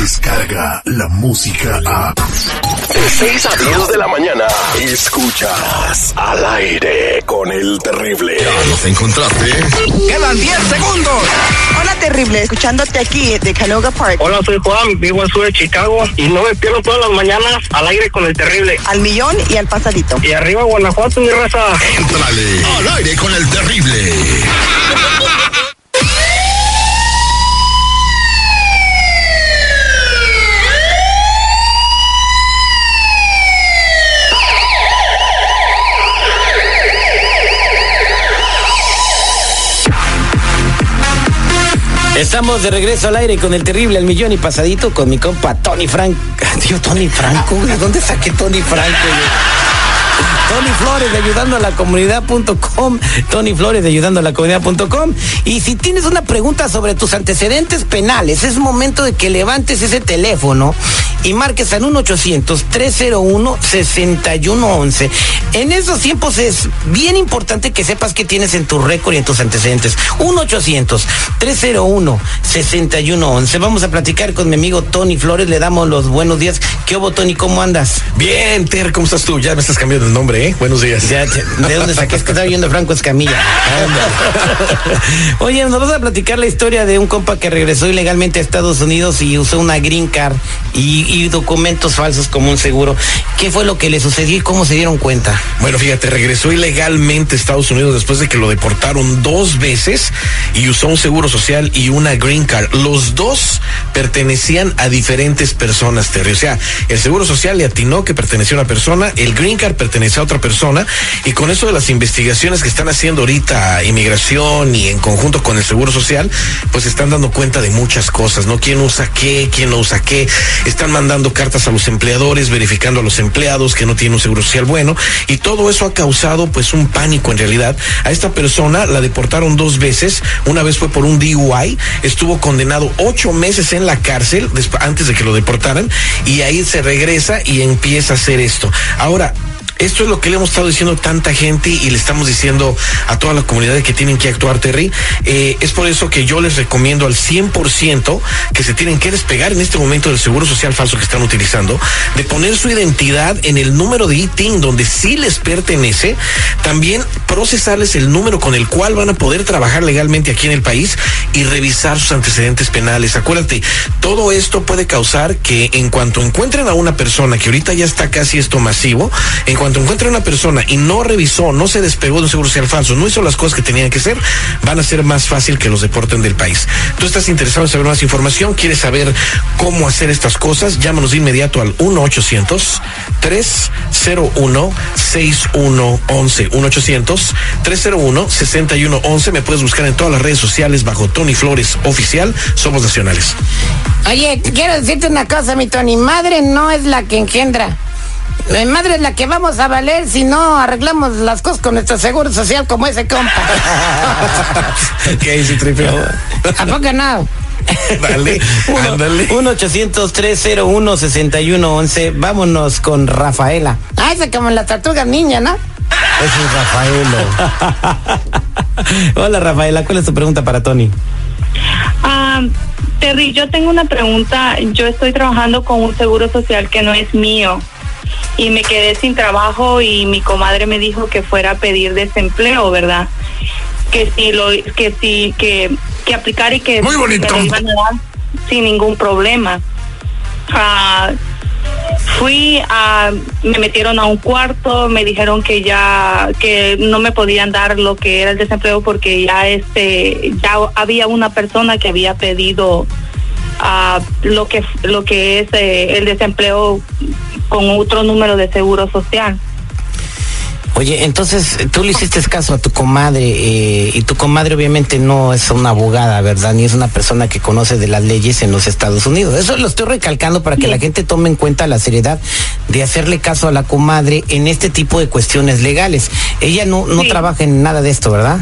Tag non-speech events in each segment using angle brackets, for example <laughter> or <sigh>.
Llega la música a... De 6 a 10 de la mañana, escuchas al aire con el terrible. Nos encontraste. Quedan 10 segundos. Hola, terrible. Escuchándote aquí de Canoga Park. Hola, soy Juan, vivo al sur de Chicago y no me pierdo todas las mañanas al aire con el terrible. Al millón y al pasadito. Y arriba Guanajuato, mi raza. Entrale. Al aire con el terrible. Estamos de regreso al aire con el terrible al millón y pasadito con mi compa Tony Frank. <laughs> Tío, Tony Franco, ¿de dónde saqué Tony Franco? Tony Flores de ayudando a la comunidad.com. Tony Flores de ayudando a la comunidad.com. Y si tienes una pregunta sobre tus antecedentes penales, es momento de que levantes ese teléfono y marques al 1-800-301-6111. En esos tiempos es bien importante que sepas qué tienes en tu récord y en tus antecedentes. 1-800-301-6111. Vamos a platicar con mi amigo Tony Flores. Le damos los buenos días. ¿Qué hubo, Tony? ¿Cómo andas? Bien, Ter, ¿cómo estás tú? Ya me estás cambiando el nombre, ¿eh? Buenos días. Ya, ya, ¿De dónde saqué? Es que estaba viendo Franco Escamilla. <laughs> Oye, nos vas a platicar la historia de un compa que regresó ilegalmente a Estados Unidos y usó una green card y, y documentos falsos como un seguro. ¿Qué fue lo que le sucedió y cómo se dieron cuenta? Bueno, fíjate, regresó ilegalmente a Estados Unidos después de que lo deportaron dos veces y usó un seguro social y una green card. Los dos pertenecían a diferentes personas, Terry. O sea, el seguro social le atinó que pertenecía a una persona, el green card pertenecía a otra persona y con eso de las investigaciones que están haciendo ahorita inmigración y en conjunto con el seguro social, pues están dando cuenta de muchas cosas, ¿no? ¿Quién usa qué? ¿Quién no usa qué? Están mandando cartas a los empleadores, verificando a los empleados que no tienen un seguro social bueno y todo eso ha causado pues un pánico en realidad. A esta persona la deportaron dos veces, una vez fue por un DUI, estuvo condenado ocho meses en la cárcel antes de que lo deportaran y ahí se regresa y empieza a hacer esto. Ahora, esto es lo que le hemos estado diciendo tanta gente y le estamos diciendo a toda la comunidad que tienen que actuar, Terry. Eh, es por eso que yo les recomiendo al 100% que se tienen que despegar en este momento del seguro social falso que están utilizando, de poner su identidad en el número de ITIN donde sí les pertenece, también procesarles el número con el cual van a poder trabajar legalmente aquí en el país y revisar sus antecedentes penales. Acuérdate, todo esto puede causar que en cuanto encuentren a una persona que ahorita ya está casi esto masivo, en cuanto cuando encuentre una persona y no revisó, no se despegó de un seguro social falso, no hizo las cosas que tenían que hacer, van a ser más fácil que los deporten del país. Tú estás interesado en saber más información, quieres saber cómo hacer estas cosas, llámanos de inmediato al 1-800-301-6111. 1-800-301-6111. Me puedes buscar en todas las redes sociales bajo Tony Flores Oficial. Somos nacionales. Oye, quiero decirte una cosa, mi Tony. Madre no es la que engendra. Mi madre es la que vamos a valer si no arreglamos las cosas con nuestro seguro social como ese compa. <laughs> ¿Qué dice? ¿A poco no? Dale, <laughs> ándale. 1-800-301-6111. Vámonos con Rafaela. Ah, esa como la tortuga niña, ¿no? Ese es Rafaelo. <laughs> Hola, Rafaela. ¿Cuál es tu pregunta para Tony? Ah, Terry, yo tengo una pregunta. Yo estoy trabajando con un seguro social que no es mío y me quedé sin trabajo y mi comadre me dijo que fuera a pedir desempleo, ¿verdad? Que si lo que si que que aplicar y que Muy bonito. me lo iban a dar sin ningún problema. Ah, fui a me metieron a un cuarto, me dijeron que ya que no me podían dar lo que era el desempleo porque ya este ya había una persona que había pedido a lo que lo que es eh, el desempleo con otro número de seguro social. Oye, entonces tú le hiciste caso a tu comadre eh, y tu comadre obviamente no es una abogada, ¿verdad? Ni es una persona que conoce de las leyes en los Estados Unidos. Eso lo estoy recalcando para que la gente tome en cuenta la seriedad de hacerle caso a la comadre en este tipo de cuestiones legales. Ella no, no Sí. trabaja en nada de esto, ¿verdad?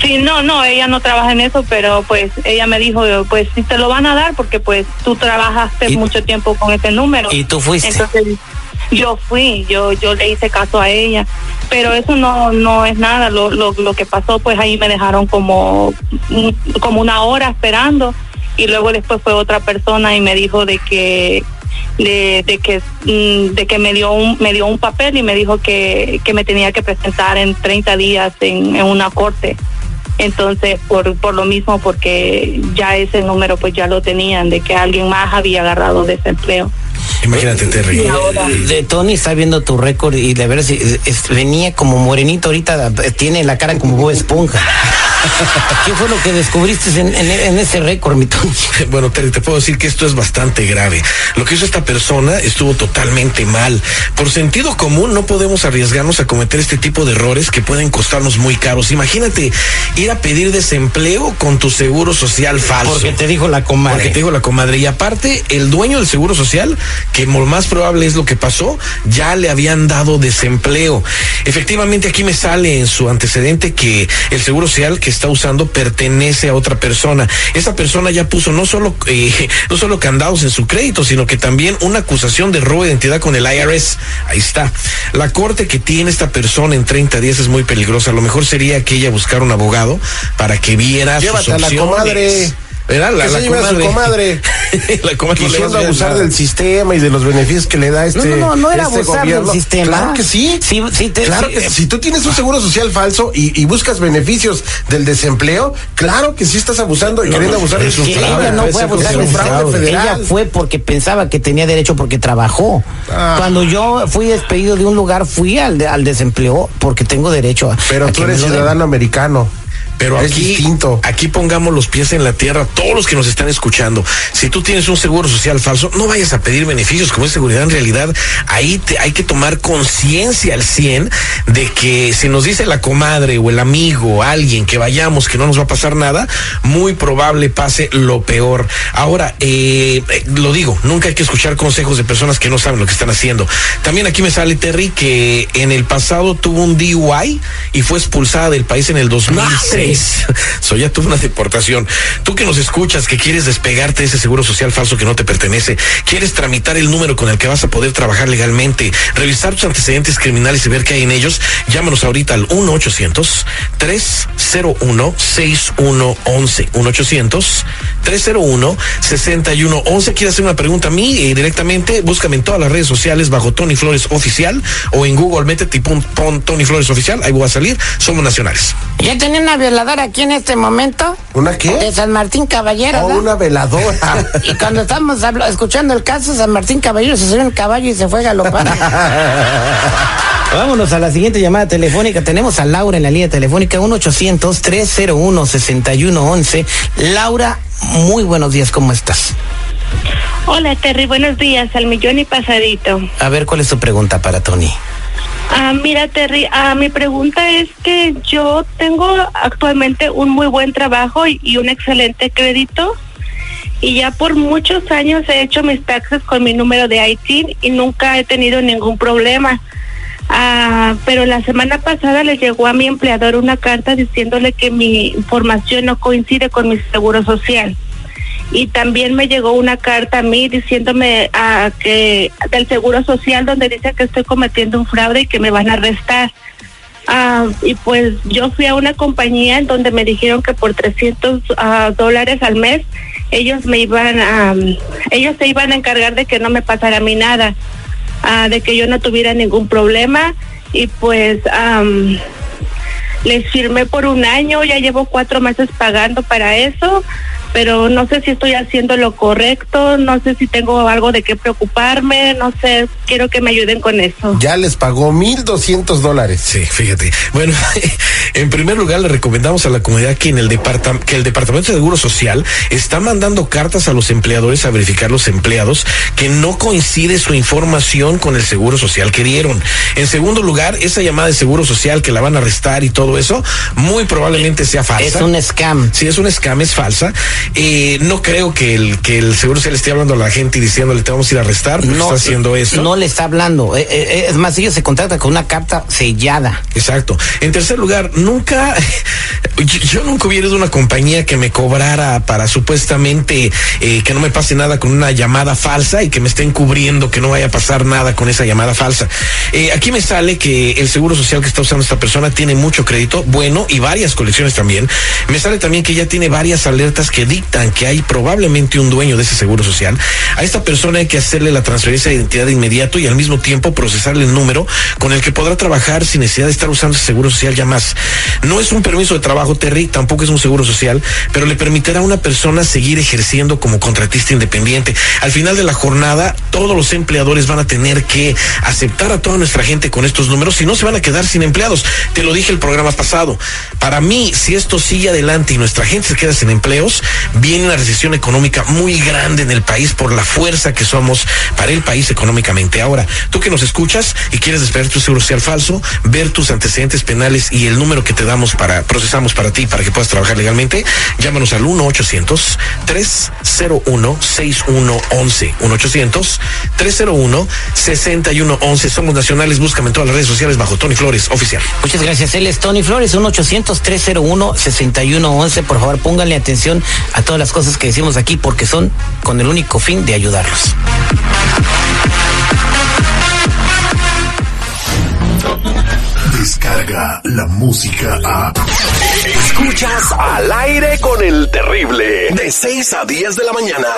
Sí, no, no, ella no trabaja en eso, pero pues ella me dijo, pues si te lo van a dar porque pues tú trabajaste mucho tiempo con ese número. Y tú fuiste. Entonces yo fui, yo yo le hice caso a ella, pero eso no no es nada. Lo, lo, lo que pasó, pues ahí me dejaron como como una hora esperando y luego después fue otra persona y me dijo de que de, de que mm, de que me dio un me dio un papel y me dijo que, que me tenía que presentar en 30 días en, en una corte entonces por por lo mismo porque ya ese número pues ya lo tenían de que alguien más había agarrado desempleo Imagínate, Terry. De Tony está viendo tu récord y de ver si es- venía como morenito ahorita, tiene la cara como Bob Esponja. <laughs> ¿Qué fue lo que descubriste en, en- en ese récord, mi Tony? <laughs> Bueno, Terry, te puedo decir que esto es bastante grave. Lo que hizo esta persona estuvo totalmente mal. Por sentido común, no podemos arriesgarnos a cometer este tipo de errores que pueden costarnos muy caros. Imagínate ir a pedir desempleo con tu seguro social falso. Porque te dijo la comadre. Porque te dijo la comadre. Y aparte, el dueño del seguro social, que lo más probable es lo que pasó, ya le habían dado desempleo. Efectivamente, aquí me sale en su antecedente que el seguro social que está usando pertenece a otra persona. Esa persona ya puso no solo, eh, no solo candados en su crédito, sino que también una acusación de robo de identidad con el IRS. Ahí está. La corte que tiene esta persona en 30 días es muy peligrosa. Lo mejor sería que ella buscara un abogado para que viera sus Llévate a la opciones. comadre. ¿Verdad? La, la a su comadre. <laughs> la comadre Quisiendo abusar nada. del sistema y de los beneficios que le da este. No, no, no, no era este abusar del gobierno. sistema. Claro que sí. Sí, sí, te- claro sí, que eh, si tú tienes un seguro social falso y, y buscas beneficios del desempleo, claro que sí estás abusando y queriendo abusar del sistema. fraude, ella no fue abusar del un fraude Ella fue porque pensaba que tenía derecho porque trabajó. Ah. Cuando yo fui despedido de un lugar, fui al, de- al desempleo porque tengo derecho a. Pero a tú eres ciudadano americano. Pero es aquí, distinto. aquí pongamos los pies en la tierra, todos los que nos están escuchando. Si tú tienes un seguro social falso, no vayas a pedir beneficios como es seguridad. En realidad, ahí te- hay que tomar conciencia al 100 de que si nos dice la comadre o el amigo, alguien que vayamos, que no nos va a pasar nada, muy probable pase lo peor. Ahora, eh, eh, lo digo, nunca hay que escuchar consejos de personas que no saben lo que están haciendo. También aquí me sale Terry que en el pasado tuvo un DUI y fue expulsada del país en el 2006. <laughs> So ya tuvo una deportación. Tú que nos escuchas, que quieres despegarte de ese seguro social falso que no te pertenece, quieres tramitar el número con el que vas a poder trabajar legalmente, revisar tus antecedentes criminales y ver qué hay en ellos, llámanos ahorita al 1-800-301-6111. 1-800-301-6111. ¿Quieres hacer una pregunta a mí eh, directamente? Búscame en todas las redes sociales bajo Tony Flores Oficial o en Google, métete y pon, Tony Flores Oficial. Ahí voy a salir. Somos nacionales. Ya tenía una violadora aquí en este momento. ¿Una qué? De San Martín Caballero. O ¿verdad? una veladora. <laughs> Y cuando estamos escuchando el caso, San Martín Caballero se subió en el caballo y se fue galopando. <laughs> Vámonos a la siguiente llamada telefónica. Tenemos a Laura en la línea telefónica 1-800-301-6111. Laura, muy buenos días, ¿cómo estás? Hola Terry, buenos días, al millón y pasadito. A ver, ¿cuál es tu pregunta para Tony? Ah, mira Terry, ah, mi pregunta es que yo tengo actualmente un muy buen trabajo y, un excelente crédito y ya por muchos años he hecho mis taxes con mi número de IT y nunca he tenido ningún problema. Ah, pero la semana pasada le llegó a mi empleador una carta diciéndole que mi información no coincide con mi seguro social y también me llegó una carta a mí diciéndome ah, que del seguro social donde dice que estoy cometiendo un fraude y que me van a arrestar. Ah, y pues yo fui a una compañía en donde me dijeron que por 300 ah, dólares al mes ellos me iban a, ellos se iban a encargar de que no me pasara a mí nada, de que yo no tuviera ningún problema y pues am, les firmé por un año, ya llevo cuatro meses pagando para eso, pero no sé si estoy haciendo lo correcto, no sé si tengo algo de qué preocuparme, no sé, quiero que me ayuden con eso. ya les pagó 1.200 dólares. Sí, fíjate. Bueno, <laughs> en primer lugar le recomendamos a la comunidad que en el departam- que el Departamento de Seguro Social está mandando cartas a los empleadores a verificar los empleados que no coincide su información con el Seguro Social que dieron. En segundo lugar, esa llamada de Seguro Social que la van a arrestar y todo eso, muy probablemente sea falsa. Es un scam. Sí, es un scam, es falsa. Eh, no creo que el, que el Seguro Social esté hablando a la gente y diciéndole te vamos a ir a arrestar porque está haciendo eso. No le está hablando. Eh, eh, es más, ellos se contratan con una carta sellada. Exacto. En tercer lugar, nunca, <laughs> yo, yo nunca hubiera ido a una compañía que me cobrara para supuestamente eh, que no me pase nada con una llamada falsa y que me estén cubriendo que no vaya a pasar nada con esa llamada falsa. Eh, aquí me sale que el seguro social que está usando esta persona tiene mucho crédito, bueno, y varias colecciones también. Me sale también que ya tiene varias alertas que dictan que hay probablemente un dueño de ese seguro social, a esta persona hay que hacerle la transferencia de identidad de inmediato y al mismo tiempo procesarle el número con el que podrá trabajar sin necesidad de estar usando ese seguro social ya más. No es un permiso de trabajo, Terry, tampoco es un seguro social, pero le permitirá a una persona seguir ejerciendo como contratista independiente. Al final de la jornada, todos los empleadores van a tener que aceptar a toda nuestra gente con estos números, si no se van a quedar sin empleados. Te lo dije el programa pasado. Para mí, si esto sigue adelante y nuestra gente se queda sin empleos, viene una recesión económica muy grande en el país por la fuerza que somos para el país económicamente. Ahora, tú que nos escuchas y quieres despedir tu seguro social falso, ver tus antecedentes penales y el número que te damos para, procesamos para ti, para que puedas trabajar legalmente, llámanos al 1-800-301-6111. 1-800-301-6111. Somos nacionales, búscame en todas las redes sociales bajo Tony Flores, oficial. Muchas gracias. Él es Tony Flores, 1-800-301-6111. Por favor, pónganle atención a todas las cosas que decimos aquí porque son con el único fin de ayudarlos. Descarga la música a. Escuchas al aire con el terrible. De 6 a 10 de la mañana.